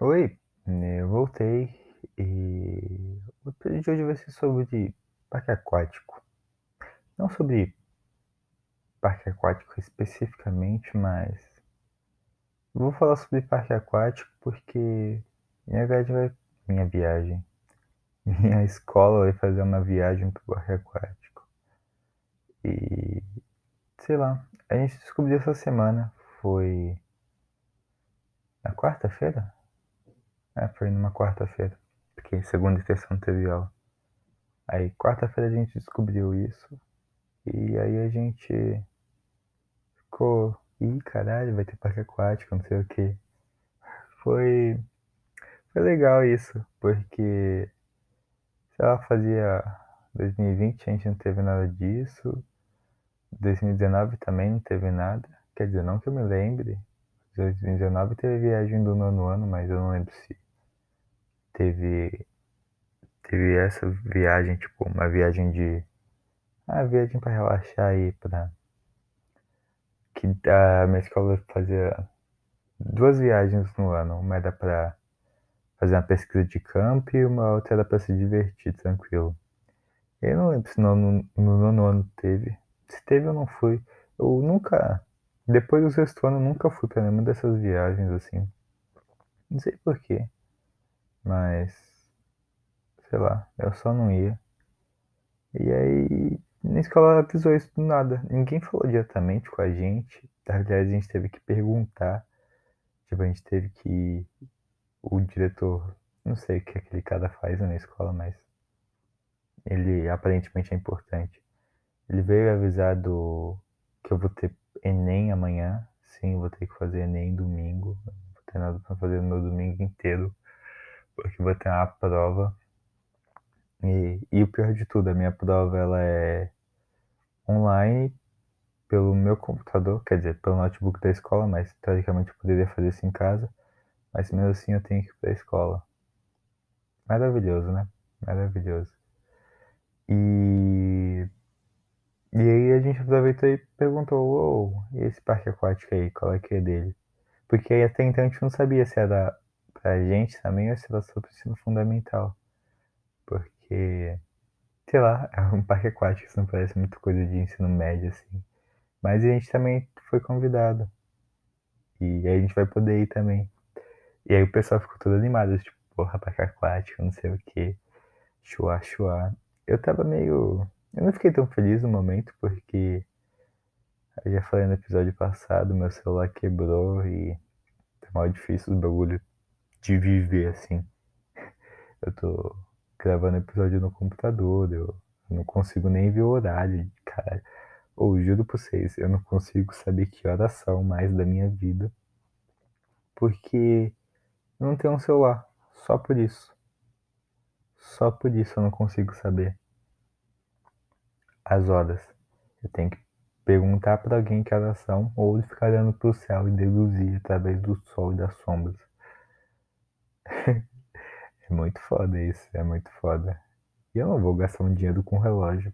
Oi, eu voltei e o episódio de hoje vai ser sobre parque aquático. Não sobre parque aquático especificamente, mas vou falar sobre parque aquático porque minha viagem vai. Minha viagem. Minha escola vai fazer uma viagem pro parque aquático. E sei lá, a gente descobriu essa semana, foi na quarta-feira? É, foi numa quarta-feira, porque segunda e terça não teve aula. Aí quarta-feira a gente descobriu isso. E aí a gente ficou. Ih, caralho, vai ter parque aquático, não sei o que. Foi. Foi legal isso, porque. Sei lá, fazia. 2020 a gente não teve nada disso. 2019 também não teve nada. Quer dizer, não que eu me lembre. 2019 teve viagem do nono ano, mas eu não lembro se teve teve essa viagem, tipo, uma viagem de ah, viagem para relaxar aí para que a minha escola fazia duas viagens no ano, uma era para fazer uma pesquisa de campo e uma outra era para se divertir tranquilo. Eu não lembro se no, no, no nono ano teve. Se teve, eu não fui. Eu nunca, depois do sexto ano, eu nunca fui para nenhuma dessas viagens assim. Não sei porquê, mas sei lá, eu só não ia. E aí, na escola avisou isso do nada. Ninguém falou diretamente com a gente. Aliás, a gente teve que perguntar. Tipo, a gente teve que. O diretor, não sei o que aquele cara faz na escola, mas. Ele aparentemente é importante. Ele veio avisar do que eu vou ter Enem amanhã. Sim, vou ter que fazer Enem domingo. Não vou ter nada pra fazer no meu domingo inteiro. Vou ter uma prova. E, e o pior de tudo, a minha prova ela é online pelo meu computador, quer dizer, pelo notebook da escola, mas teoricamente eu poderia fazer isso em casa. Mas mesmo assim eu tenho que ir pra escola. Maravilhoso, né? Maravilhoso. E. E aí a gente aproveitou e perguntou, uou, e esse parque aquático aí, qual é que é dele? Porque aí até então a gente não sabia se era pra gente também ou se era só pro ensino fundamental. Porque, sei lá, é um parque aquático, isso não parece muito coisa de ensino médio, assim. Mas a gente também foi convidado. E aí a gente vai poder ir também. E aí o pessoal ficou todo animado, tipo, porra, parque aquático, não sei o que. Chua, chua. Eu tava meio. Eu não fiquei tão feliz no momento, porque. Eu já falei no episódio passado, meu celular quebrou e tá mal difícil o bagulho de viver assim. Eu tô gravando episódio no computador, eu não consigo nem ver o horário, cara. Ou juro pra vocês, eu não consigo saber que horas são mais da minha vida. Porque eu não tenho um celular. Só por isso. Só por isso eu não consigo saber as horas. Eu tenho que perguntar para alguém que horas são ou ficar olhando pro céu e deduzir através do sol e das sombras. é muito foda isso, é muito foda. E eu não vou gastar um dinheiro com relógio,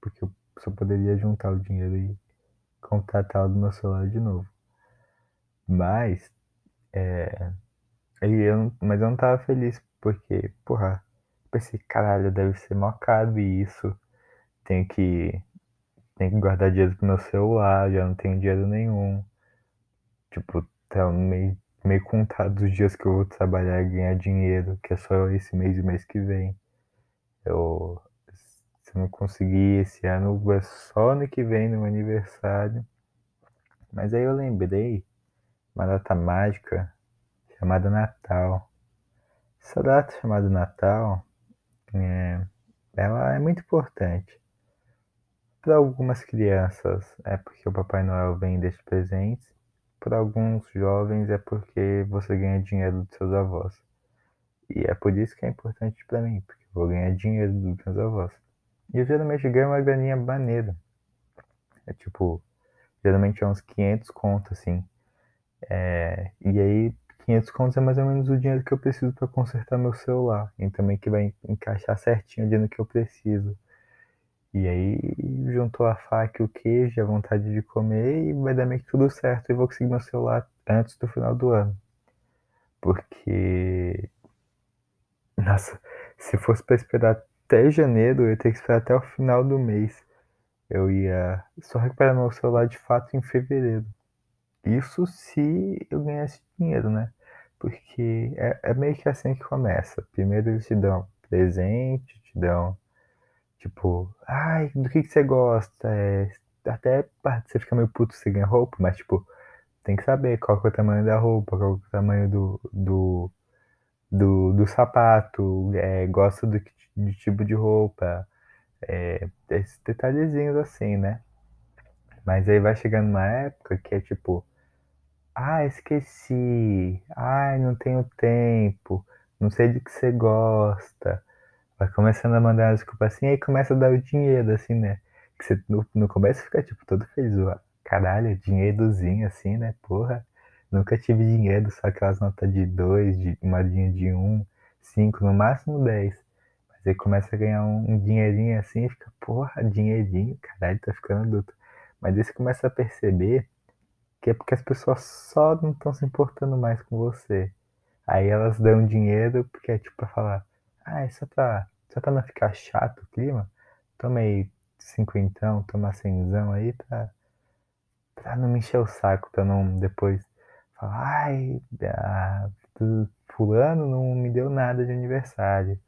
porque eu só poderia juntar o dinheiro e contratar do meu celular de novo. Mas, é. Eu, mas eu não tava feliz, porque, porra, pensei, caralho, deve ser mó caro isso. Tenho que. Tenho que guardar dinheiro pro meu celular, já não tenho dinheiro nenhum. Tipo, tá meio, meio contado os dias que eu vou trabalhar e ganhar dinheiro, que é só esse mês e mês que vem. Eu. Se eu não conseguir esse ano, é só ano que vem, no meu aniversário. Mas aí eu lembrei uma data mágica chamada Natal. Essa data chamada Natal, é, ela é muito importante. Para algumas crianças é porque o Papai Noel vem e deixa presentes. Para alguns jovens é porque você ganha dinheiro dos seus avós. E é por isso que é importante para mim, porque eu vou ganhar dinheiro dos meus avós. E eu geralmente ganho uma graninha maneira. É tipo, geralmente é uns 500 contos, assim. É, e aí, 500 contos é mais ou menos o dinheiro que eu preciso para consertar meu celular. E também que vai encaixar certinho o dinheiro que eu preciso. E aí, juntou a faca e o queijo, a vontade de comer, e vai dar meio que tudo certo. E vou conseguir meu celular antes do final do ano. Porque. Nossa, se fosse pra esperar até janeiro, eu ia ter que esperar até o final do mês. Eu ia só recuperar meu celular de fato em fevereiro. Isso se eu ganhasse dinheiro, né? Porque é, é meio que assim que começa. Primeiro eles te dão presente, te dão tipo, ai, do que, que você gosta? É, até você fica meio puto se ganha roupa, mas tipo, tem que saber qual que é o tamanho da roupa, qual que é o tamanho do, do, do, do sapato, é, gosta do, do tipo de roupa, é, esses detalhezinhos assim, né? Mas aí vai chegando uma época que é tipo, ah, esqueci, ai, não tenho tempo, não sei de que você gosta. Vai começando a mandar as desculpas assim, aí começa a dar o dinheiro, assim, né? Que você no, no começo fica tipo todo feliz, ó, caralho, dinheirozinho assim, né? Porra, nunca tive dinheiro, só aquelas notas de dois, de uma de um, cinco, no máximo dez. Mas aí começa a ganhar um, um dinheirinho assim e fica, porra, dinheirinho, caralho, tá ficando adulto. Mas aí você começa a perceber que é porque as pessoas só não estão se importando mais com você. Aí elas dão dinheiro porque é tipo pra falar, ah, é só pra, só pra não ficar chato o clima, toma aí cinquentão, toma cenzão aí pra, pra não me encher o saco, pra não depois falar, ai, a, fulano não me deu nada de aniversário.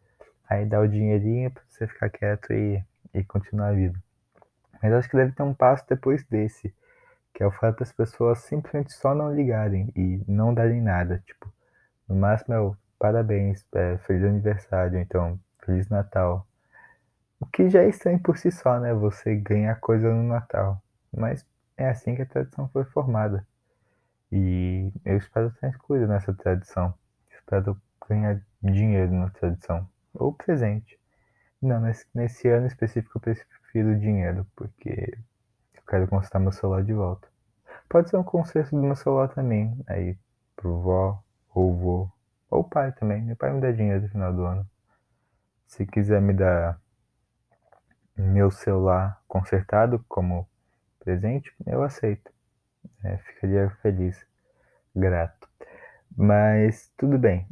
Aí dá o dinheirinho pra você ficar quieto e, e continuar a vida. Mas acho que deve ter um passo depois desse, que é o fato das pessoas simplesmente só não ligarem e não darem nada. Tipo, no máximo é o parabéns, é, feliz aniversário, então, feliz Natal. O que já é estranho por si só, né? Você ganhar coisa no Natal. Mas é assim que a tradição foi formada. E eu espero incluído nessa tradição. Espero ganhar dinheiro na tradição. Ou presente. Não, nesse, nesse ano específico eu prefiro dinheiro, porque eu quero consertar meu celular de volta. Pode ser um conserto do meu celular também, aí pro vó, ou vô, ou pai também. Meu pai me dá dinheiro no final do ano. Se quiser me dar meu celular consertado como presente, eu aceito. É, ficaria feliz, grato. Mas tudo bem.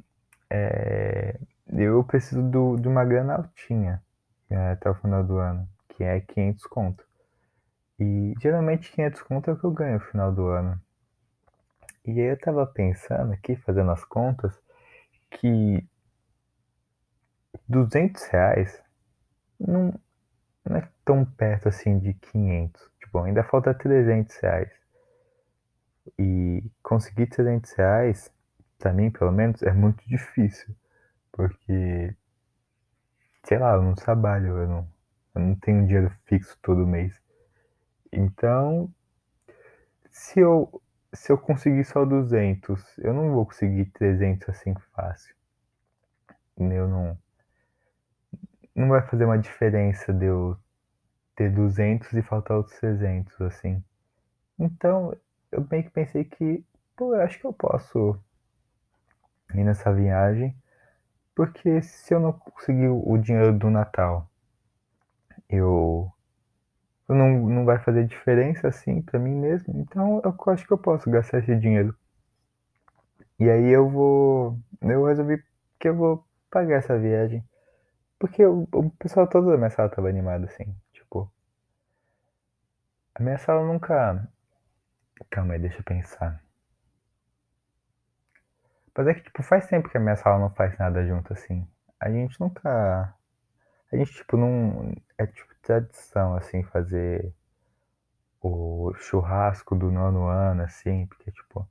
É, eu preciso do, de uma grana altinha é, até o final do ano, que é 500 conto. E geralmente 500 conto é o que eu ganho no final do ano. E aí eu tava pensando aqui, fazendo as contas, que 200 reais não, não é tão perto assim de 500. Tipo, ainda falta 300 reais. E conseguir 300 reais, pra mim pelo menos, é muito difícil. Porque, sei lá, eu não trabalho, eu não, eu não tenho dinheiro fixo todo mês. Então, se eu, se eu conseguir só 200, eu não vou conseguir 300 assim fácil. Eu não. Não vai fazer uma diferença de eu ter 200 e faltar outros 300, assim. Então, eu meio que pensei que, pô, eu acho que eu posso ir nessa viagem, porque se eu não conseguir o dinheiro do Natal, eu não, não vai fazer diferença assim para mim mesmo, então eu acho que eu posso gastar esse dinheiro. E aí eu vou, eu resolvi que eu vou pagar essa viagem, porque o, o pessoal todo da minha sala tava animado assim, tipo, a minha sala nunca, calma aí, deixa eu pensar. Mas é que, tipo, faz tempo que a minha sala não faz nada junto, assim. A gente nunca. A gente, tipo, não. É tipo tradição, assim, fazer o churrasco do nono ano, assim, porque, tipo.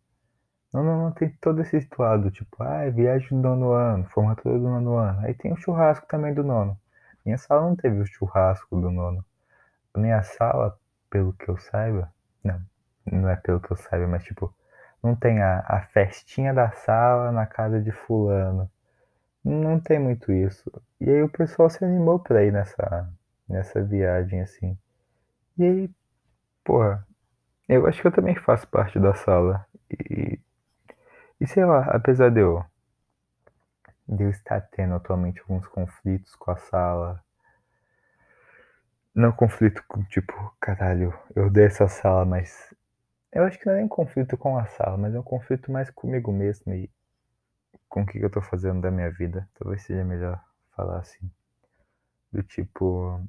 Não, não, não tem todo esse ritual tipo, ah, viagem do nono ano, formatura do nono ano. Aí tem o churrasco também do nono. Minha sala não teve o churrasco do nono. A minha sala, pelo que eu saiba, não, não é pelo que eu saiba, mas tipo, não tem a, a festinha da sala na casa de fulano. Não tem muito isso. E aí o pessoal se animou pra ir nessa, nessa viagem, assim. E aí, porra, eu acho que eu também faço parte da sala. E, e sei lá, apesar de eu, de eu estar tendo atualmente alguns conflitos com a sala. Não conflito com tipo, caralho, eu odeio essa sala, mas eu acho que não é nem um conflito com a sala, mas é um conflito mais comigo mesmo. E com o que eu tô fazendo da minha vida. Talvez seja melhor falar assim. Do tipo.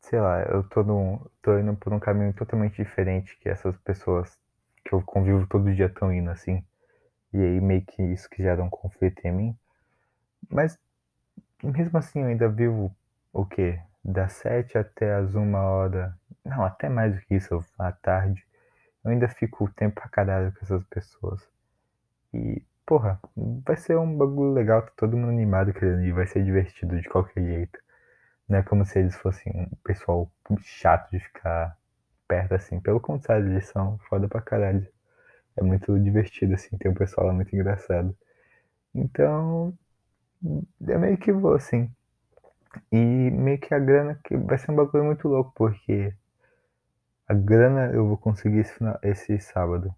Sei lá, eu tô, num, tô indo por um caminho totalmente diferente que essas pessoas que eu convivo todo dia estão indo, assim. E aí meio que isso que gera um conflito em mim. Mas mesmo assim eu ainda vivo o quê? Das sete até as uma hora. Não, até mais do que isso, à tarde. Eu ainda fico o tempo pra caralho com essas pessoas. E, porra, vai ser um bagulho legal, tá todo mundo animado querendo ir, vai ser divertido de qualquer jeito. Não é como se eles fossem um pessoal chato de ficar perto assim. Pelo contrário, eles são foda pra caralho. É muito divertido, assim, tem um pessoal lá muito engraçado. Então, eu meio que vou, assim. E meio que a grana que vai ser um bagulho muito louco, porque a grana eu vou conseguir esse, esse sábado.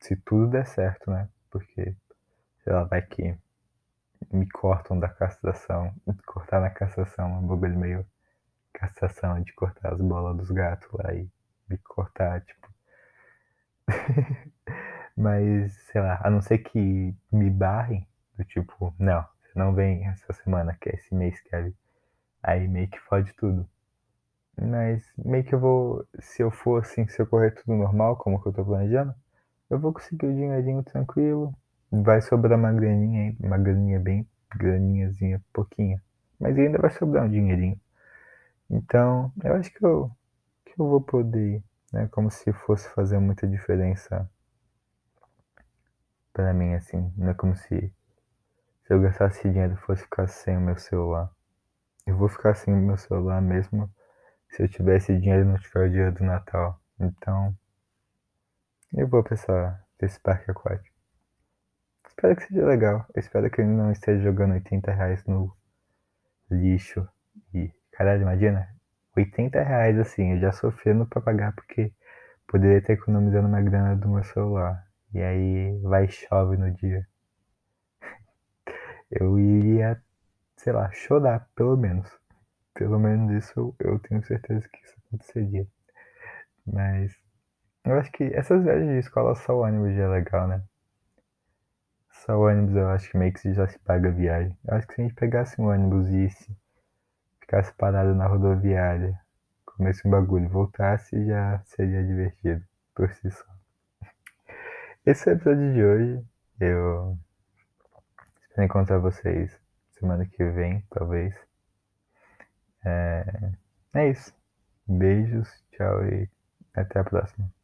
Se tudo der certo, né? Porque, sei lá, vai que me cortam da castração. Cortar na castração é um bagulho meio castração de cortar as bolas dos gatos lá e me cortar, tipo. Mas, sei lá, a não ser que me barrem, do tipo, não, você não vem essa semana, que é esse mês, Kevin. Aí meio que fode tudo. Mas meio que eu vou, se eu for assim, se eu correr tudo normal, como que eu tô planejando, eu vou conseguir o dinheirinho tranquilo. Vai sobrar uma graninha, uma graninha bem, graninhazinha, pouquinha. Mas ainda vai sobrar um dinheirinho. Então, eu acho que eu, que eu vou poder né? Como se fosse fazer muita diferença para mim, assim. Não é como se, se eu gastasse dinheiro fosse ficar sem o meu celular. Eu vou ficar sem o meu celular mesmo se eu tivesse dinheiro não tiver o dia do Natal. Então, eu vou pensar nesse parque aquático. Espero que seja legal. Espero que ele não esteja jogando 80 reais no lixo. E, caralho, imagina, 80 reais assim, eu já sofrendo pra pagar porque poderia ter economizado uma grana do meu celular. E aí vai chove no dia. Eu iria, sei lá, chorar, pelo menos. Pelo menos isso eu tenho certeza que isso aconteceria. Mas eu acho que essas viagens de escola só o ônibus já é legal, né? Só o ônibus eu acho que meio que já se paga a viagem. Eu acho que se a gente pegasse um ônibus e se ficasse parado na rodoviária, comesse um bagulho voltasse, já seria divertido por si só. Esse é o episódio de hoje. Eu espero encontrar vocês semana que vem, talvez. É, é isso. Beijos, tchau e até a próxima.